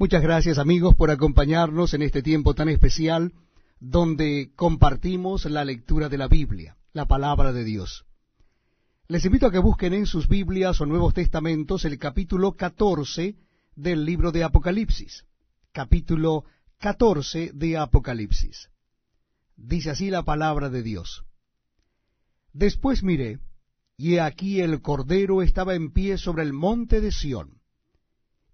Muchas gracias amigos por acompañarnos en este tiempo tan especial donde compartimos la lectura de la Biblia, la palabra de Dios. Les invito a que busquen en sus Biblias o Nuevos Testamentos el capítulo 14 del libro de Apocalipsis. Capítulo 14 de Apocalipsis. Dice así la palabra de Dios. Después miré, y he aquí el Cordero estaba en pie sobre el monte de Sión,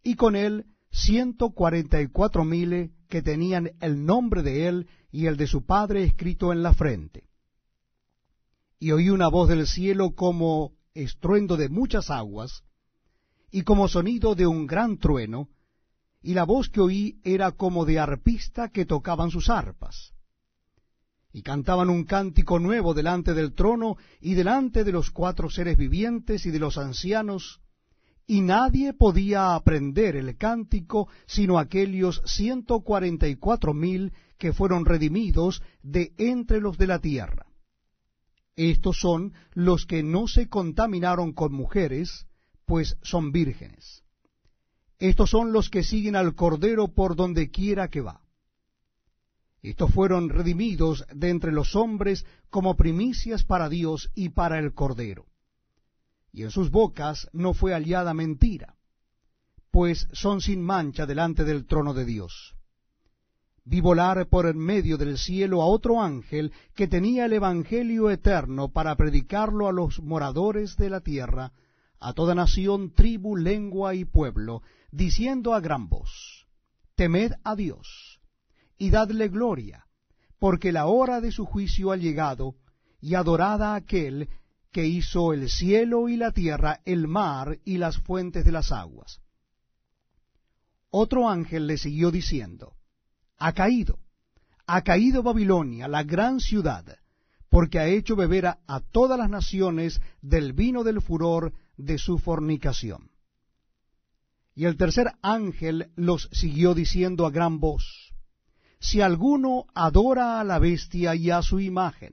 y con él ciento cuarenta y cuatro mil que tenían el nombre de él y el de su padre escrito en la frente. Y oí una voz del cielo como estruendo de muchas aguas, y como sonido de un gran trueno, y la voz que oí era como de arpista que tocaban sus arpas. Y cantaban un cántico nuevo delante del trono y delante de los cuatro seres vivientes y de los ancianos, y nadie podía aprender el cántico sino aquellos ciento cuarenta y cuatro mil que fueron redimidos de entre los de la tierra. Estos son los que no se contaminaron con mujeres, pues son vírgenes. Estos son los que siguen al Cordero por donde quiera que va. Estos fueron redimidos de entre los hombres como primicias para Dios y para el Cordero y en sus bocas no fue hallada mentira, pues son sin mancha delante del trono de Dios. Vi volar por en medio del cielo a otro ángel que tenía el Evangelio eterno para predicarlo a los moradores de la tierra, a toda nación, tribu, lengua y pueblo, diciendo a gran voz, Temed a Dios, y dadle gloria, porque la hora de su juicio ha llegado, y adorada a aquel que hizo el cielo y la tierra, el mar y las fuentes de las aguas. Otro ángel le siguió diciendo, Ha caído, ha caído Babilonia, la gran ciudad, porque ha hecho beber a, a todas las naciones del vino del furor de su fornicación. Y el tercer ángel los siguió diciendo a gran voz, Si alguno adora a la bestia y a su imagen,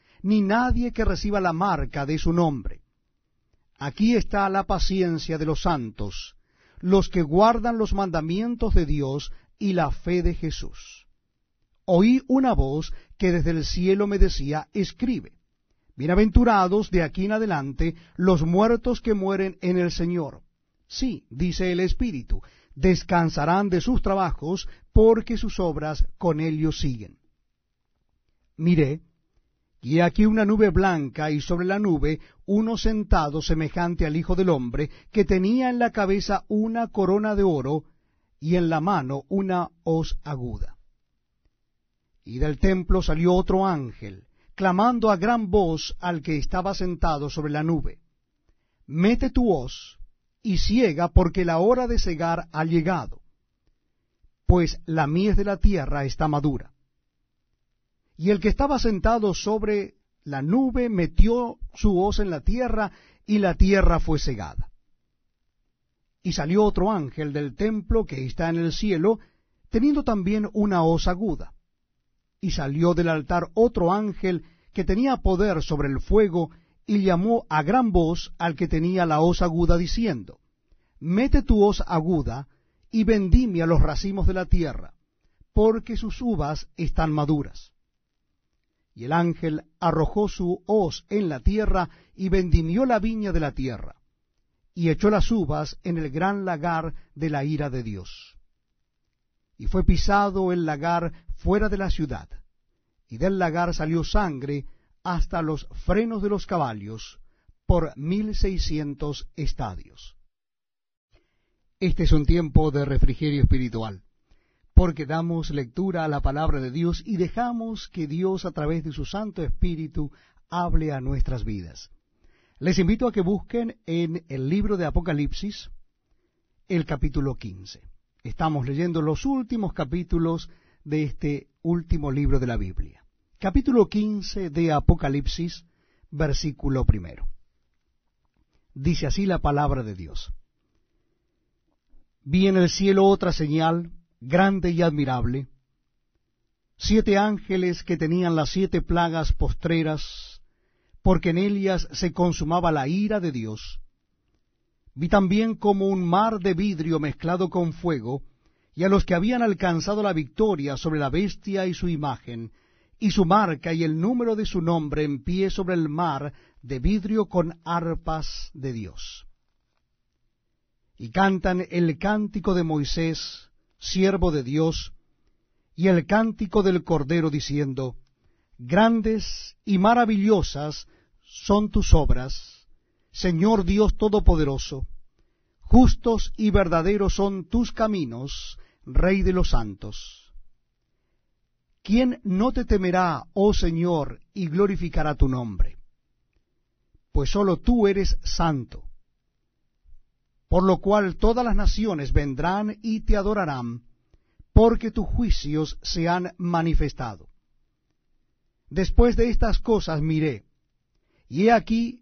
ni nadie que reciba la marca de su nombre. Aquí está la paciencia de los santos, los que guardan los mandamientos de Dios y la fe de Jesús. Oí una voz que desde el cielo me decía, escribe, bienaventurados de aquí en adelante los muertos que mueren en el Señor. Sí, dice el Espíritu, descansarán de sus trabajos porque sus obras con ellos siguen. Miré, y aquí una nube blanca, y sobre la nube uno sentado semejante al Hijo del Hombre, que tenía en la cabeza una corona de oro, y en la mano una hoz aguda. Y del templo salió otro ángel, clamando a gran voz al que estaba sentado sobre la nube, Mete tu hoz y ciega, porque la hora de cegar ha llegado, pues la mies de la tierra está madura. Y el que estaba sentado sobre la nube metió su hoz en la tierra, y la tierra fue cegada. Y salió otro ángel del templo que está en el cielo, teniendo también una hoz aguda. Y salió del altar otro ángel que tenía poder sobre el fuego, y llamó a gran voz al que tenía la hoz aguda, diciendo, Mete tu hoz aguda, y vendimia los racimos de la tierra, porque sus uvas están maduras. Y el ángel arrojó su hoz en la tierra y vendimió la viña de la tierra, y echó las uvas en el gran lagar de la ira de Dios. Y fue pisado el lagar fuera de la ciudad, y del lagar salió sangre hasta los frenos de los caballos, por mil seiscientos estadios. Este es un tiempo de refrigerio espiritual porque damos lectura a la palabra de Dios y dejamos que Dios a través de su Santo Espíritu hable a nuestras vidas. Les invito a que busquen en el libro de Apocalipsis el capítulo 15. Estamos leyendo los últimos capítulos de este último libro de la Biblia. Capítulo 15 de Apocalipsis, versículo primero. Dice así la palabra de Dios. Vi en el cielo otra señal, grande y admirable, siete ángeles que tenían las siete plagas postreras, porque en ellas se consumaba la ira de Dios. Vi también como un mar de vidrio mezclado con fuego, y a los que habían alcanzado la victoria sobre la bestia y su imagen, y su marca y el número de su nombre en pie sobre el mar de vidrio con arpas de Dios. Y cantan el cántico de Moisés, siervo de Dios, y el cántico del Cordero diciendo, Grandes y maravillosas son tus obras, Señor Dios Todopoderoso, justos y verdaderos son tus caminos, Rey de los santos. ¿Quién no te temerá, oh Señor, y glorificará tu nombre? Pues sólo tú eres santo. Por lo cual todas las naciones vendrán y te adorarán, porque tus juicios se han manifestado. Después de estas cosas miré, y he aquí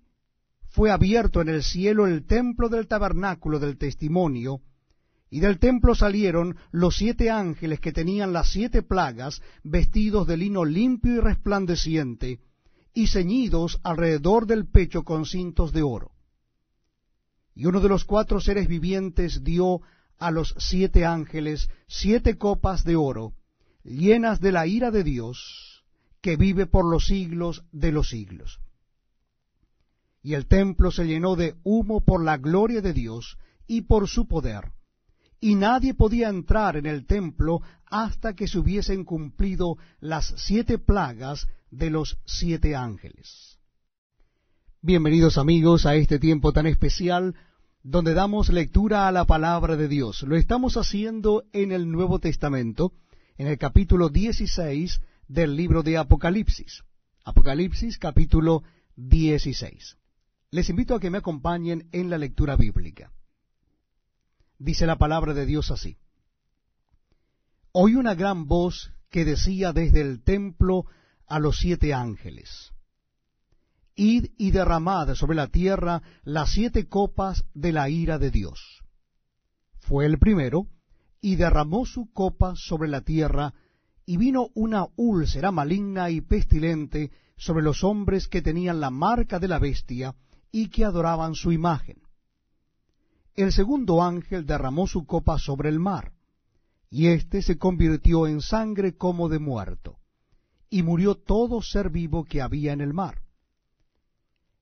fue abierto en el cielo el templo del tabernáculo del testimonio, y del templo salieron los siete ángeles que tenían las siete plagas, vestidos de lino limpio y resplandeciente, y ceñidos alrededor del pecho con cintos de oro. Y uno de los cuatro seres vivientes dio a los siete ángeles siete copas de oro, llenas de la ira de Dios, que vive por los siglos de los siglos. Y el templo se llenó de humo por la gloria de Dios y por su poder y nadie podía entrar en el templo hasta que se hubiesen cumplido las siete plagas de los siete ángeles. Bienvenidos amigos a este tiempo tan especial donde damos lectura a la palabra de Dios. Lo estamos haciendo en el Nuevo Testamento, en el capítulo 16 del libro de Apocalipsis. Apocalipsis capítulo 16. Les invito a que me acompañen en la lectura bíblica dice la palabra de Dios así. Oí una gran voz que decía desde el templo a los siete ángeles, Id y derramad sobre la tierra las siete copas de la ira de Dios. Fue el primero, y derramó su copa sobre la tierra, y vino una úlcera maligna y pestilente sobre los hombres que tenían la marca de la bestia y que adoraban su imagen el segundo ángel derramó su copa sobre el mar, y éste se convirtió en sangre como de muerto, y murió todo ser vivo que había en el mar.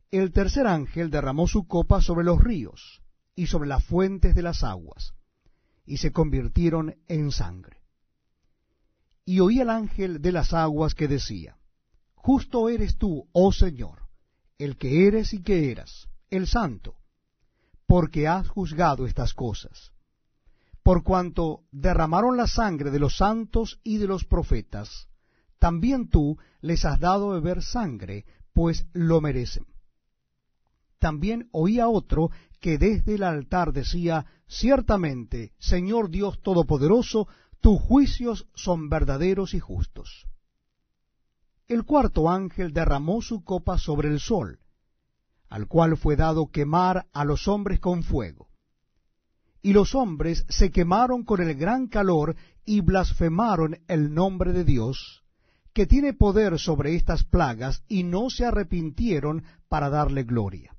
El tercer ángel derramó su copa sobre los ríos y sobre las fuentes de las aguas, y se convirtieron en sangre. Y oí el ángel de las aguas que decía, Justo eres tú, oh Señor, el que eres y que eras, el santo, porque has juzgado estas cosas. Por cuanto derramaron la sangre de los santos y de los profetas, también tú les has dado beber sangre, pues lo merecen. También oía otro que desde el altar decía, Ciertamente, Señor Dios Todopoderoso, tus juicios son verdaderos y justos. El cuarto ángel derramó su copa sobre el sol, al cual fue dado quemar a los hombres con fuego. Y los hombres se quemaron con el gran calor y blasfemaron el nombre de Dios, que tiene poder sobre estas plagas, y no se arrepintieron para darle gloria.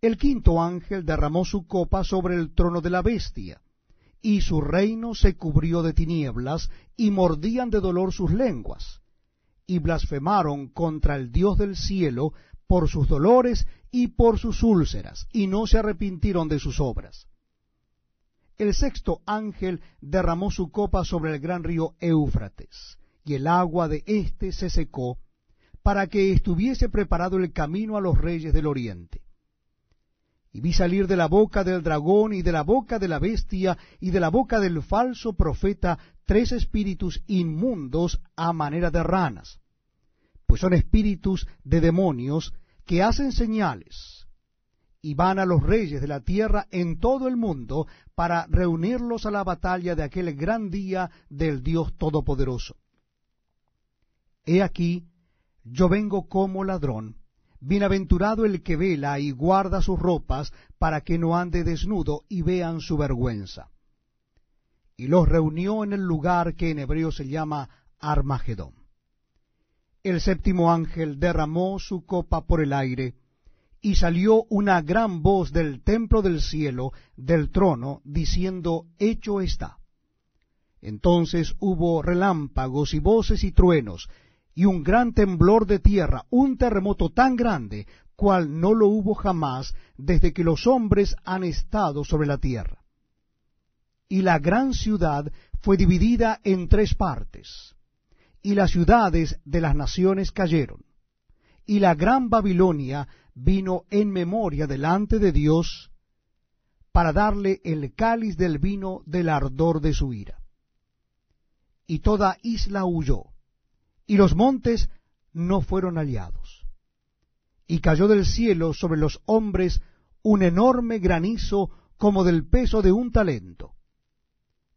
El quinto ángel derramó su copa sobre el trono de la bestia, y su reino se cubrió de tinieblas, y mordían de dolor sus lenguas, y blasfemaron contra el Dios del cielo por sus dolores y por sus úlceras, y no se arrepintieron de sus obras. El sexto ángel derramó su copa sobre el gran río Éufrates, y el agua de éste se secó, para que estuviese preparado el camino a los reyes del oriente. Y vi salir de la boca del dragón y de la boca de la bestia y de la boca del falso profeta tres espíritus inmundos a manera de ranas pues son espíritus de demonios que hacen señales, y van a los reyes de la tierra en todo el mundo para reunirlos a la batalla de aquel gran día del Dios Todopoderoso. He aquí, yo vengo como ladrón. Bienaventurado el que vela y guarda sus ropas para que no ande desnudo y vean su vergüenza. Y los reunió en el lugar que en hebreo se llama Armagedón. El séptimo ángel derramó su copa por el aire, y salió una gran voz del templo del cielo, del trono, diciendo, Hecho está. Entonces hubo relámpagos y voces y truenos, y un gran temblor de tierra, un terremoto tan grande, cual no lo hubo jamás desde que los hombres han estado sobre la tierra. Y la gran ciudad fue dividida en tres partes, y las ciudades de las naciones cayeron. Y la gran Babilonia vino en memoria delante de Dios para darle el cáliz del vino del ardor de su ira. Y toda isla huyó y los montes no fueron aliados. Y cayó del cielo sobre los hombres un enorme granizo como del peso de un talento.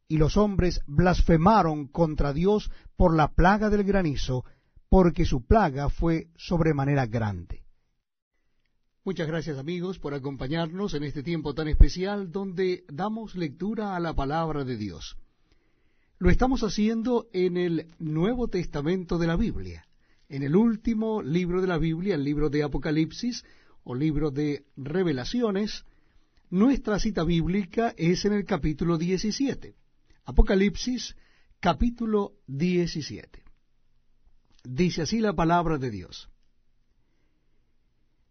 Y los hombres blasfemaron contra Dios por la plaga del granizo, porque su plaga fue sobremanera grande. Muchas gracias amigos por acompañarnos en este tiempo tan especial donde damos lectura a la palabra de Dios. Lo estamos haciendo en el Nuevo Testamento de la Biblia, en el último libro de la Biblia, el libro de Apocalipsis o libro de Revelaciones. Nuestra cita bíblica es en el capítulo 17. Apocalipsis, capítulo 17. Dice así la palabra de Dios.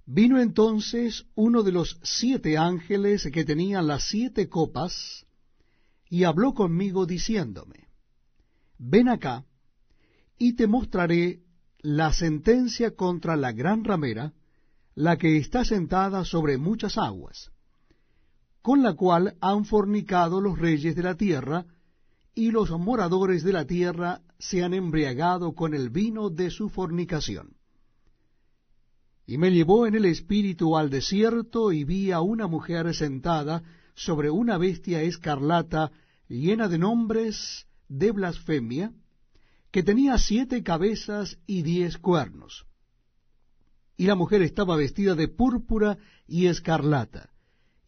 Vino entonces uno de los siete ángeles que tenían las siete copas, y habló conmigo diciéndome, Ven acá, y te mostraré la sentencia contra la gran ramera, la que está sentada sobre muchas aguas, con la cual han fornicado los reyes de la tierra, y los moradores de la tierra se han embriagado con el vino de su fornicación. Y me llevó en el espíritu al desierto, y vi a una mujer sentada sobre una bestia escarlata llena de nombres de blasfemia, que tenía siete cabezas y diez cuernos. Y la mujer estaba vestida de púrpura y escarlata,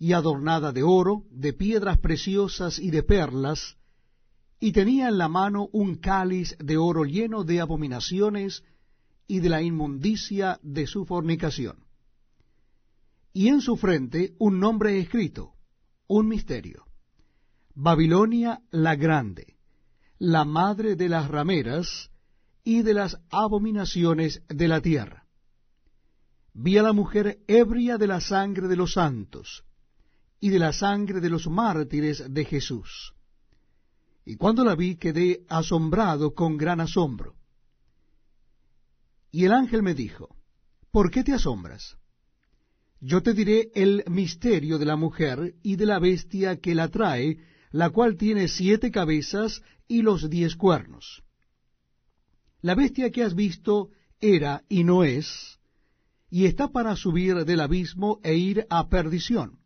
y adornada de oro, de piedras preciosas y de perlas, y tenía en la mano un cáliz de oro lleno de abominaciones y de la inmundicia de su fornicación. Y en su frente un nombre escrito, un misterio Babilonia la grande, la madre de las rameras y de las abominaciones de la tierra. Vi a la mujer ebria de la sangre de los santos y de la sangre de los mártires de Jesús. Y cuando la vi quedé asombrado con gran asombro. Y el ángel me dijo, ¿por qué te asombras? Yo te diré el misterio de la mujer y de la bestia que la trae, la cual tiene siete cabezas y los diez cuernos. La bestia que has visto era y no es, y está para subir del abismo e ir a perdición.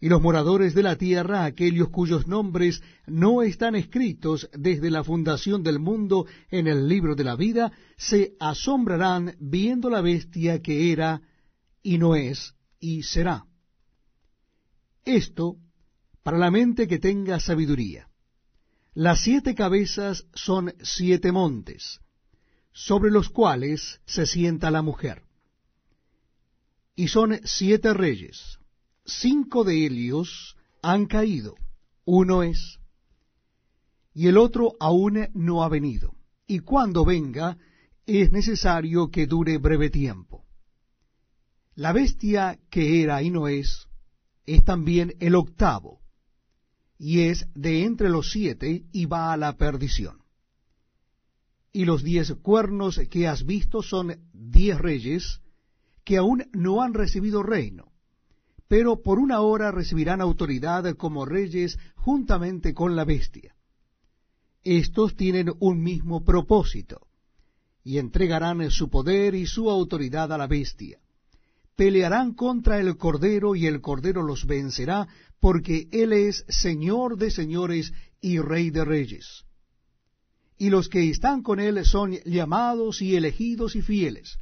Y los moradores de la tierra, aquellos cuyos nombres no están escritos desde la fundación del mundo en el libro de la vida, se asombrarán viendo la bestia que era y no es y será. Esto para la mente que tenga sabiduría. Las siete cabezas son siete montes, sobre los cuales se sienta la mujer. Y son siete reyes. Cinco de ellos han caído, uno es, y el otro aún no ha venido. Y cuando venga, es necesario que dure breve tiempo. La bestia que era y no es, es también el octavo y es de entre los siete y va a la perdición. Y los diez cuernos que has visto son diez reyes que aún no han recibido reino, pero por una hora recibirán autoridad como reyes juntamente con la bestia. Estos tienen un mismo propósito, y entregarán su poder y su autoridad a la bestia, pelearán contra el Cordero y el Cordero los vencerá, porque Él es Señor de señores y Rey de reyes. Y los que están con Él son llamados y elegidos y fieles.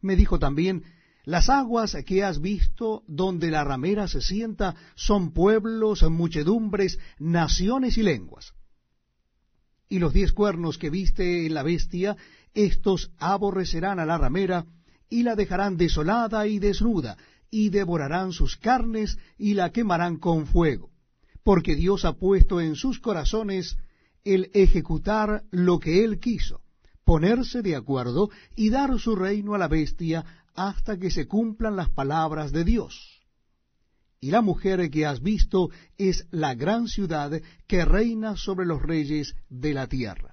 Me dijo también, las aguas que has visto donde la ramera se sienta son pueblos, muchedumbres, naciones y lenguas. Y los diez cuernos que viste en la bestia, estos aborrecerán a la ramera, y la dejarán desolada y desnuda, y devorarán sus carnes, y la quemarán con fuego. Porque Dios ha puesto en sus corazones el ejecutar lo que Él quiso, ponerse de acuerdo y dar su reino a la bestia hasta que se cumplan las palabras de Dios. Y la mujer que has visto es la gran ciudad que reina sobre los reyes de la tierra.